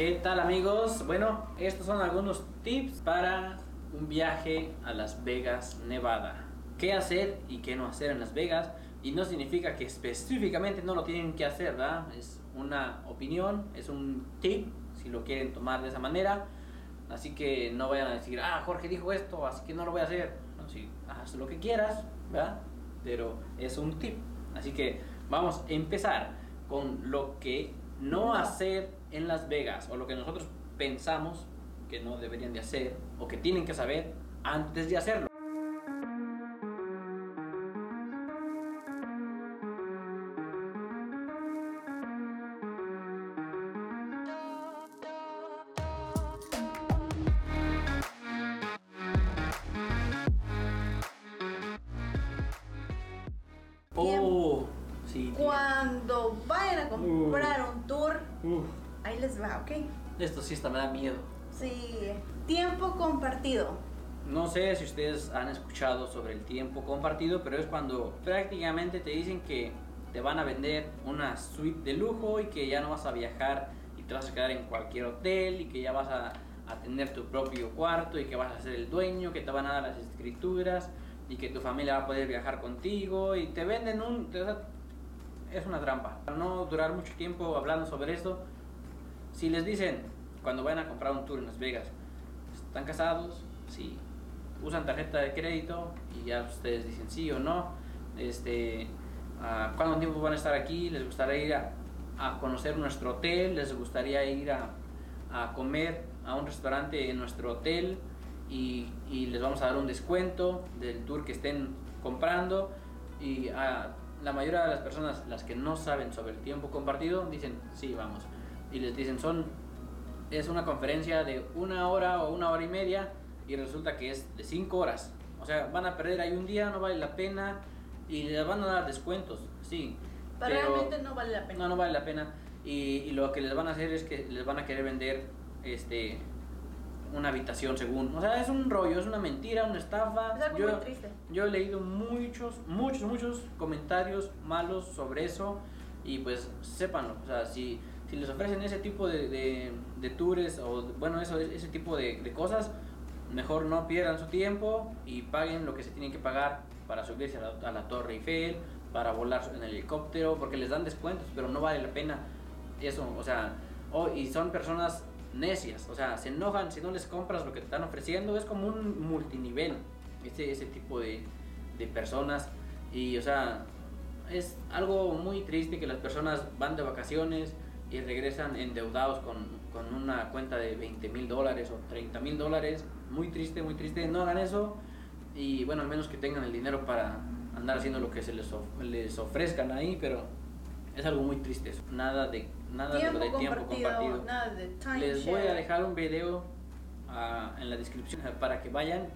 ¿Qué tal amigos? Bueno, estos son algunos tips para un viaje a Las Vegas, Nevada. ¿Qué hacer y qué no hacer en Las Vegas? Y no significa que específicamente no lo tienen que hacer, ¿verdad? Es una opinión, es un tip, si lo quieren tomar de esa manera. Así que no vayan a decir, ah, Jorge dijo esto, así que no lo voy a hacer. No, sí, haz lo que quieras, ¿verdad? Pero es un tip. Así que vamos a empezar con lo que no hacer en Las Vegas o lo que nosotros pensamos que no deberían de hacer o que tienen que saber antes de hacerlo. Oh, sí. Cuando vayan a comprar un tour, Uf, ahí les va, ¿ok? esto sí hasta me da miedo. Sí. Tiempo compartido. No sé si ustedes han escuchado sobre el tiempo compartido, pero es cuando prácticamente te dicen que te van a vender una suite de lujo y que ya no vas a viajar y te vas a quedar en cualquier hotel y que ya vas a, a tener tu propio cuarto y que vas a ser el dueño, que te van a dar las escrituras y que tu familia va a poder viajar contigo y te venden un... te- o sea, es una trampa. Para no durar mucho tiempo hablando sobre esto, si les dicen cuando vayan a comprar un tour en Las Vegas, están casados, sí, usan tarjeta de crédito y ya ustedes dicen sí o no, este, cuánto tiempo van a estar aquí, les gustaría ir a, a conocer nuestro hotel, les gustaría ir a, a comer a un restaurante en nuestro hotel y, y les vamos a dar un descuento del tour que estén comprando. Y a la mayoría de las personas, las que no saben sobre el tiempo compartido, dicen sí, vamos. Y les dicen son es una conferencia de una hora o una hora y media y resulta que es de cinco horas. O sea, van a perder ahí un día, no vale la pena y les van a dar descuentos, sí. Pero realmente no vale la pena. No, no vale la pena. Y, y lo que les van a hacer es que les van a querer vender este una habitación según. O sea, es un rollo, es una mentira, una estafa. Es algo yo, muy triste. yo he leído muchos, muchos, muchos comentarios malos sobre eso. Y pues sépanlo. O sea, si, si les ofrecen ese tipo de, de, de tours o bueno, eso, ese tipo de, de cosas, mejor no pierdan su tiempo y paguen lo que se tienen que pagar para subirse a la, a la Torre Eiffel, para volar en el helicóptero, porque les dan descuentos, pero no vale la pena eso, o sea, o- y son personas necias, o sea, se enojan si no les compras lo que te están ofreciendo, es como un multinivel, ese, ese tipo de, personas, y o sea, es algo muy triste que las personas van de vacaciones y regresan endeudados con, con una cuenta de 20 mil dólares o 30 mil dólares, muy triste, muy triste, no hagan eso, y bueno, al menos que tengan el dinero para andar haciendo lo que se les, of- les ofrezcan ahí, pero es algo muy triste. Nada de nada de tiempo, de tiempo compartido, compartido. nada de time Les voy a share. dejar un video ah, en la descripción para que vayan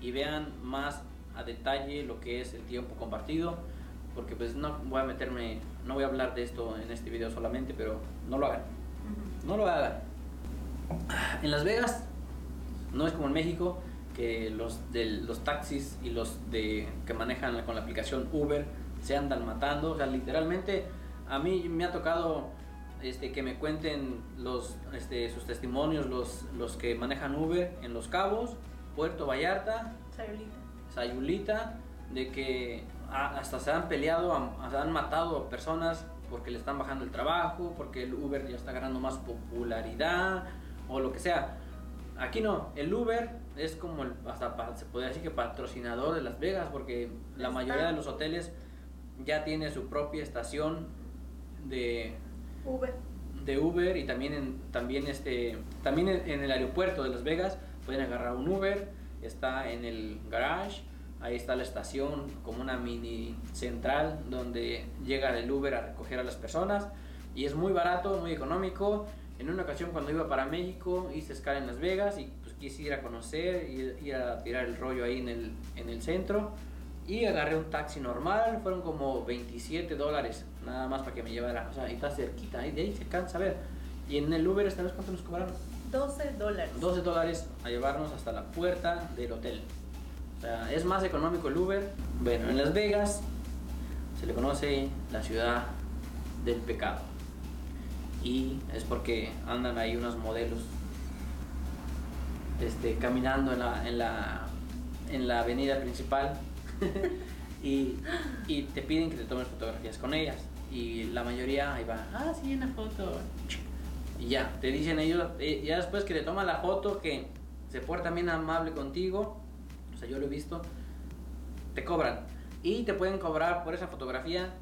y vean más a detalle lo que es el tiempo compartido, porque pues no voy a meterme, no voy a hablar de esto en este video solamente, pero no lo hagan. Ujú. No lo hagan. En Las Vegas no es como en México que los de los taxis y los de que manejan con la aplicación Uber se andan matando, o sea, literalmente a mí me ha tocado este que me cuenten los este, sus testimonios los los que manejan Uber en Los Cabos, Puerto Vallarta, Sayulita. Sayulita, de que hasta se han peleado, han, han matado a personas porque le están bajando el trabajo, porque el Uber ya está ganando más popularidad o lo que sea. Aquí no, el Uber es como el, hasta se podría decir que patrocinador de Las Vegas porque la mayoría de los hoteles ya tiene su propia estación de, V. de Uber y también en, también este también en el aeropuerto de Las Vegas pueden agarrar un Uber está en el garage ahí está la estación como una mini central donde llega el Uber a recoger a las personas y es muy barato muy económico en una ocasión cuando iba para México hice escala en Las Vegas y pues quise ir a conocer ir, ir a tirar el rollo ahí en el, en el centro y agarré un taxi normal, fueron como 27 dólares, nada más para que me llevara, o sea, ahí está cerquita, ahí de ahí se cansa a ver. Y en el Uber, ¿esta vez cuánto nos cobraron? 12 dólares. 12 dólares a llevarnos hasta la puerta del hotel. O sea, es más económico el Uber. Bueno, en Las Vegas se le conoce la ciudad del pecado. Y es porque andan ahí unos modelos este, caminando en la, en la, en la avenida principal y, y te piden que te tomes fotografías con ellas. Y la mayoría ahí va, ah, sí, una foto. Y ya, te dicen ellos, eh, ya después que te toman la foto, que se portan bien amable contigo, o sea, yo lo he visto, te cobran. Y te pueden cobrar por esa fotografía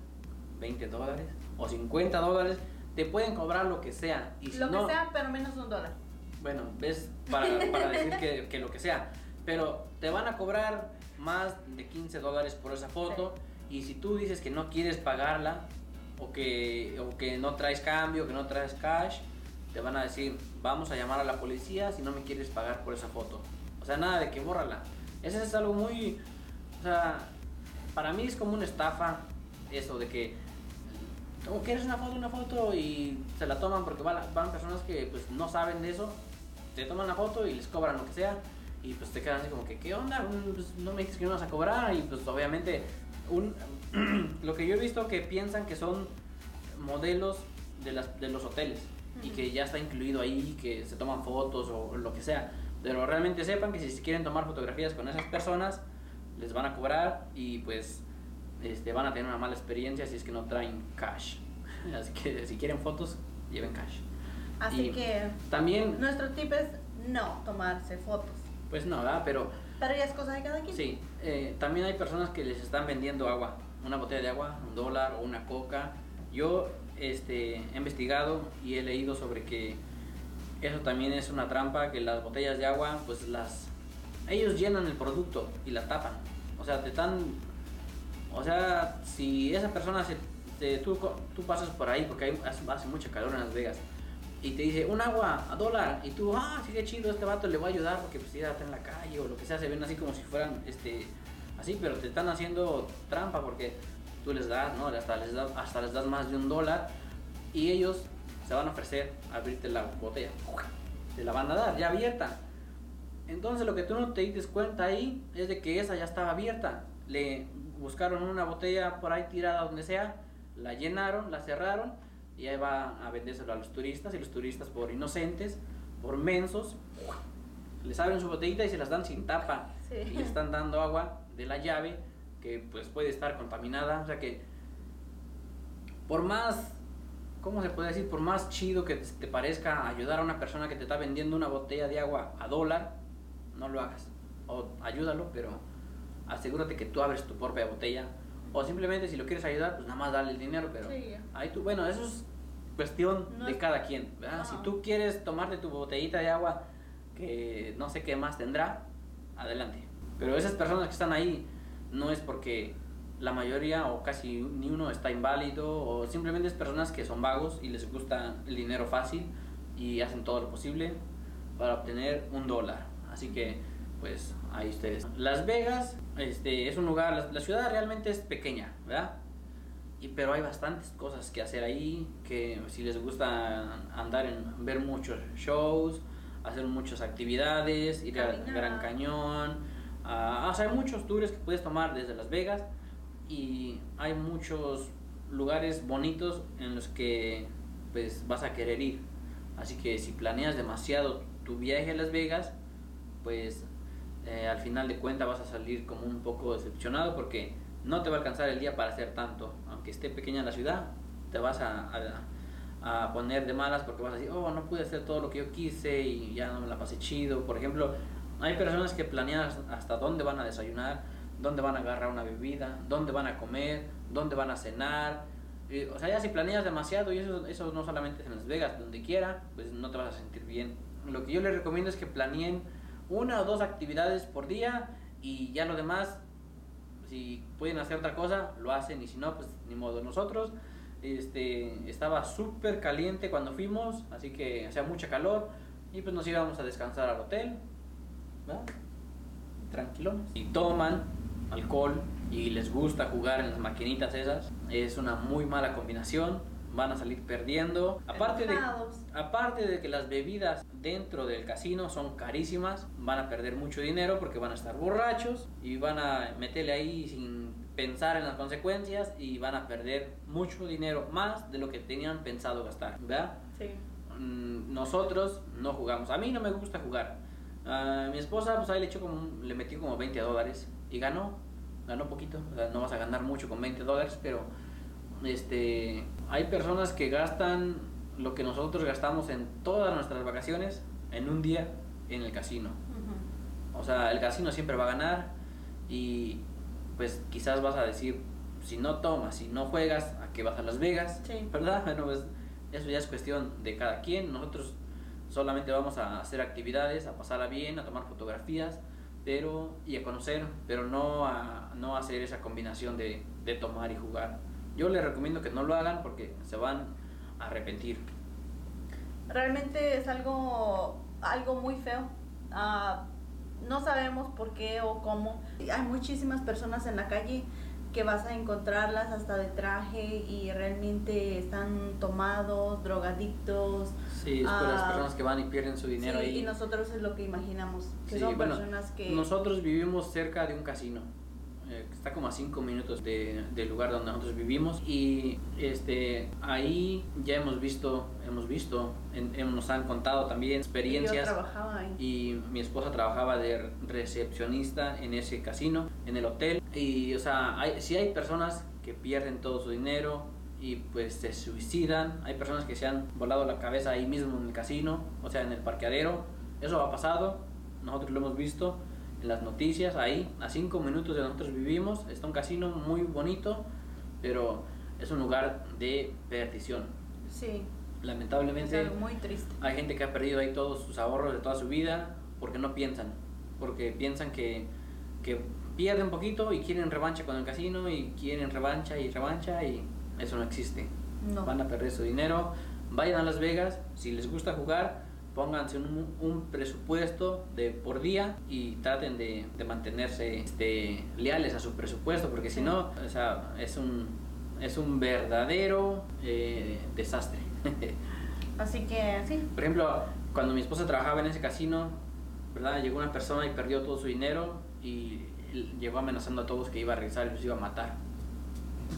20 dólares o 50 dólares, te pueden cobrar lo que sea. Y si Lo no, que sea, pero menos un dólar. bueno, ves, para, para decir que, que lo que sea. Pero te van a cobrar más de 15 dólares por esa foto. Y si tú dices que no quieres pagarla, o que, o que no traes cambio, que no traes cash, te van a decir, vamos a llamar a la policía si no me quieres pagar por esa foto. O sea, nada de que bórrala. Eso es algo muy... O sea, para mí es como una estafa eso de que como quieres una foto, una foto y se la toman porque van, van personas que pues no saben de eso, te toman la foto y les cobran lo que sea y pues te quedan así como que ¿qué onda? Pues, no me dices que no vas a cobrar y pues obviamente un, lo que yo he visto que piensan que son modelos de, las, de los hoteles y que ya está incluido ahí, que se toman fotos o lo que sea. Pero realmente sepan que si quieren tomar fotografías con esas personas, les van a cobrar y pues este, van a tener una mala experiencia si es que no traen cash. Así que si quieren fotos, lleven cash. Así Y que También, nuestro tip es no tomarse fotos. Pues no, ¿verdad? Pero Pero ya es cosa de cada quien. sí, eh, también hay personas que les están vendiendo agua, una botella de agua, un dólar o una coca. Yo este, he investigado y he leído sobre que eso también es una trampa, que las botellas de agua, pues las... Ellos llenan el producto y la tapan. O sea, te están... O sea, si esa persona se... te- tú, tú pasas por ahí, porque hay, hace, hace mucho calor en Las Vegas, y te dice, un agua a dólar, y tú, ah, sí, qué chido, este vato le voy a ayudar porque pues ya está en la calle o lo que sea, se ven así como si fueran, este, así, pero te están haciendo trampa porque tú les das, ¿no? Hasta les das, hasta les das más de un dólar y ellos se van a ofrecer a abrirte la botella. Te la van a dar, ya abierta. Entonces lo que tú no te dices cuenta ahí es de que esa ya estaba abierta. Le buscaron una botella por ahí tirada donde sea, la llenaron, la cerraron y ahí va a vendérselo a los turistas y los turistas por inocentes, por mensos, les abren su botellita y se las dan sin tapa Sí. y le están dando agua de la llave que pues puede estar contaminada, o sea que por más, ¿cómo se puede decir? Por más chido que te parezca ayudar a una persona que te está vendiendo una botella de agua a dólar, no lo hagas. O ayúdalo, pero asegúrate que tú abres tu propia botella. O simplemente si lo quieres ayudar, pues nada más dale el dinero, pero Sí. ahí tú, bueno, eso es cuestión No de es- cada quien, ¿verdad? Si tú quieres tomarte tu botellita de agua que no sé qué más tendrá, adelante. Pero esas personas que están ahí no es porque la mayoría o casi ni uno está inválido o simplemente es personas que son vagos y les gusta el dinero fácil y hacen todo lo posible para obtener un dólar. Así que pues ahí ustedes. Las Vegas este, es un lugar, la, la ciudad realmente es pequeña, ¿verdad? Y, pero hay bastantes cosas que hacer ahí, que si les gusta andar en ver muchos shows, hacer muchas actividades, ir al. Gran Cañón, ah, o sea, hay muchos tours que puedes tomar desde Las Vegas y hay muchos lugares bonitos en los que pues vas a querer ir. Así que si planeas demasiado tu viaje a Las Vegas, pues eh, al final de cuentas vas a salir como un poco decepcionado porque no te va a alcanzar el día para hacer tanto. Aunque esté pequeña la ciudad, te vas a, a- poner de malas porque vas a decir, oh, no pude hacer todo lo que yo quise y ya no me la pasé chido. Por ejemplo, hay personas que planean hasta dónde van a desayunar, dónde van a agarrar una bebida, dónde van a comer, dónde van a cenar. O sea, ya si planeas demasiado, y eso, eso no solamente en Las Vegas, donde quiera, pues no te vas a sentir bien. Lo que yo les recomiendo es que planeen una o dos actividades por día y ya lo demás, si pueden hacer otra cosa, lo hacen y si no, pues ni modo. Nosotros este, estaba súper caliente cuando fuimos, así que hacía mucha calor y pues nos íbamos a descansar al hotel, ¿verdad? Tranquilones. Y toman alcohol y les gusta jugar en las maquinitas esas, es una muy mala combinación, van a salir perdiendo. Aparte de, aparte de que las bebidas dentro del casino son carísimas, van a perder mucho dinero porque van a estar borrachos y van a meterle ahí sin pensar en las consecuencias y van a perder mucho dinero más de lo que tenían pensado gastar, ¿verdad? Sí. Mm, nosotros no jugamos. A mí no me gusta jugar. A mi esposa, pues ahí le, echó como, le metió como 20 dólares y ganó. Ganó poquito. O sea, no vas a ganar mucho con 20 dólares, pero este, hay personas que gastan lo que nosotros gastamos en todas nuestras vacaciones en un día en el casino. Ujú. O sea, el casino siempre va a ganar y pues quizás vas a decir, si no tomas, si no juegas, ¿a qué vas a Las Vegas? Sí. ¿Verdad? Bueno, pues eso ya es cuestión de cada quien. Nosotros solamente vamos a hacer actividades, a pasarla bien, a tomar fotografías pero y a conocer, pero no a no hacer esa combinación de, de tomar y jugar. Yo les recomiendo que no lo hagan porque se van a arrepentir. Realmente es algo, algo muy feo. Ah, no sabemos por qué o cómo. Hay muchísimas personas en la calle que vas a encontrarlas hasta de traje y realmente están tomados, drogadictos. Sí, es por las Ah, personas que van y pierden su dinero Sí, ahí. y nosotros es lo que imaginamos, que Sí, son bueno, personas que... Nosotros vivimos cerca de un casino. Eh, que está como a 5 minutos de- del lugar donde nosotros vivimos y este ahí ya hemos visto hemos visto en- en- nos han contado también yo experiencias trabajaba ahí. y mi esposa trabajaba de recepcionista en ese casino, en el hotel. Y, o sea, hay, sí hay personas que pierden todo su dinero y pues se suicidan. Hay personas que se han volado la cabeza ahí mismo en el casino, o sea, en el parqueadero. Eso ha pasado, nosotros lo hemos visto las noticias, ahí, a cinco minutos de nosotros vivimos. Está un casino muy bonito, pero es un lugar de perdición. Sí, es Lamentablemente... algo muy triste. Hay gente que ha perdido ahí todos sus ahorros de toda su vida porque no piensan, porque piensan que, que pierden un poquito y quieren revancha con el casino y quieren revancha y revancha y eso no existe. No. Van a perder su dinero, vayan a Las Vegas, si les gusta jugar, pónganse un, un presupuesto de por día y traten de, de mantenerse este, leales a su presupuesto porque si no, o sea, es un, es un verdadero eh, desastre. Así que sí, Por ejemplo, cuando mi esposa trabajaba en ese casino, ¿verdad? Llegó una persona y perdió todo su dinero y llegó amenazando a todos que iba a regresar y los iba a matar.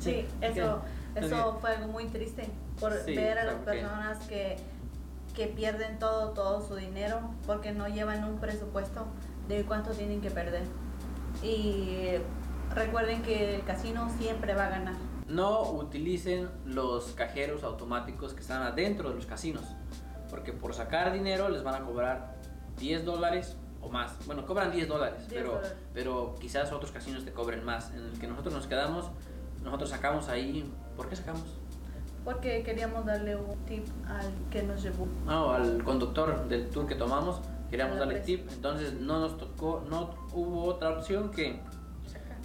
sí, eso, Es eso fue algo muy triste por Sí, ver a las personas que, que pierden todo, todo su dinero porque no llevan un presupuesto de cuánto tienen que perder. Y recuerden que el casino siempre va a ganar. No utilicen los cajeros automáticos que están adentro de los casinos, porque por sacar dinero les van a cobrar 10 dólares o más. Bueno, cobran 10 dólares, 10 pero, dólares. pero quizás otros casinos te cobren más. En el que nosotros nos quedamos, nosotros sacamos ahí. ¿Por qué sacamos? Porque queríamos darle un tip al que nos llevó. No, al conductor del tour que tomamos, queríamos darle presa. tip, entonces no nos tocó, no hubo otra opción que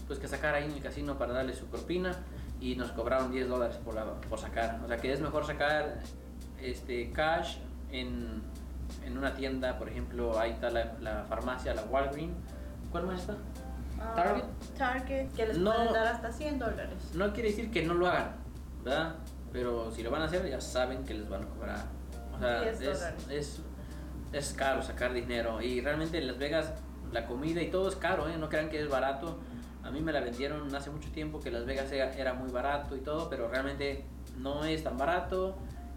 pues que sacar ahí en el casino para darle su propina y nos cobraron 10 dólares por, la, por sacar. O sea que es mejor sacar este cash en, en una tienda, por ejemplo, ahí está la, la farmacia, la Walgreens. ¿Cuál más está? Ah, Target. Target, que les No. pueden dar hasta 100 dólares. No quiere decir que no lo hagan, ¿verdad? Pero si lo van a hacer, ya saben que les van a cobrar. O sea, 10 es, es, es caro sacar dinero. Y realmente en Las Vegas la comida y todo es caro, ¿eh? No crean que es barato. A mí me la vendieron hace mucho tiempo que Las Vegas era, era muy barato y todo, pero realmente no es tan barato.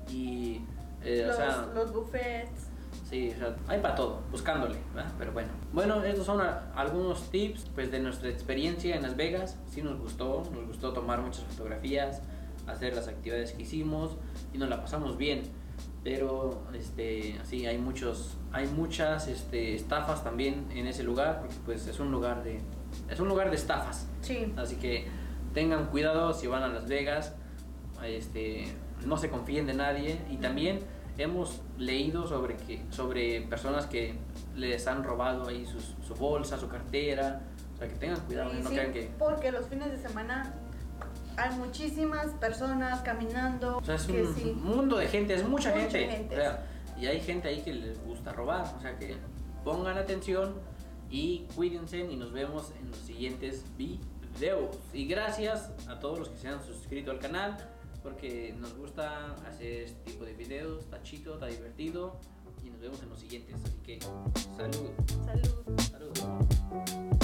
Y, eh, los, o sea, los buffets. Sí, o sea, hay para todo, buscándole, ¿verdad? Pero bueno. Bueno, estos son a- algunos tips pues, de nuestra experiencia en Las Vegas. Sí nos gustó, nos gustó tomar muchas fotografías, hacer las actividades que hicimos y nos la pasamos bien. Pero este, sí, hay muchos, hay muchas este, estafas también en ese lugar, porque pues es un lugar de, es un lugar de estafas. Sí. Así que tengan cuidado si van a Las Vegas, este, no se confíen de nadie y también hemos leído sobre que sobre personas que les han robado ahí sus- su bolsa, su cartera, o sea que tengan cuidado, Y no sí, crean que Porque los fines de semana hay muchísimas personas caminando. o sea, es que un sí. mundo de gente, es mucha, Mucha gente, gente. o sea, y hay gente ahí que les gusta robar, o sea que pongan atención y cuídense y nos vemos en los siguientes videos. Y gracias a todos los que se han suscrito al canal porque nos gusta hacer este tipo de videos, está chido, está divertido y nos vemos en los siguientes. Así que salud, Salud. salud.